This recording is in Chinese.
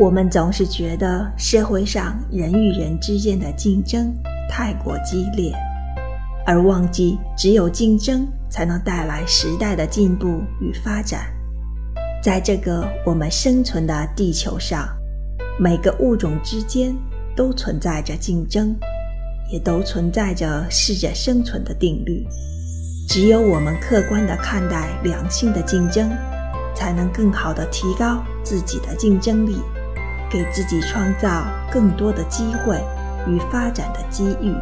我们总是觉得社会上人与人之间的竞争太过激烈，而忘记只有竞争才能带来时代的进步与发展。在这个我们生存的地球上，每个物种之间都存在着竞争，也都存在着适者生存的定律。只有我们客观地看待良性的竞争，才能更好地提高自己的竞争力。给自己创造更多的机会与发展的机遇。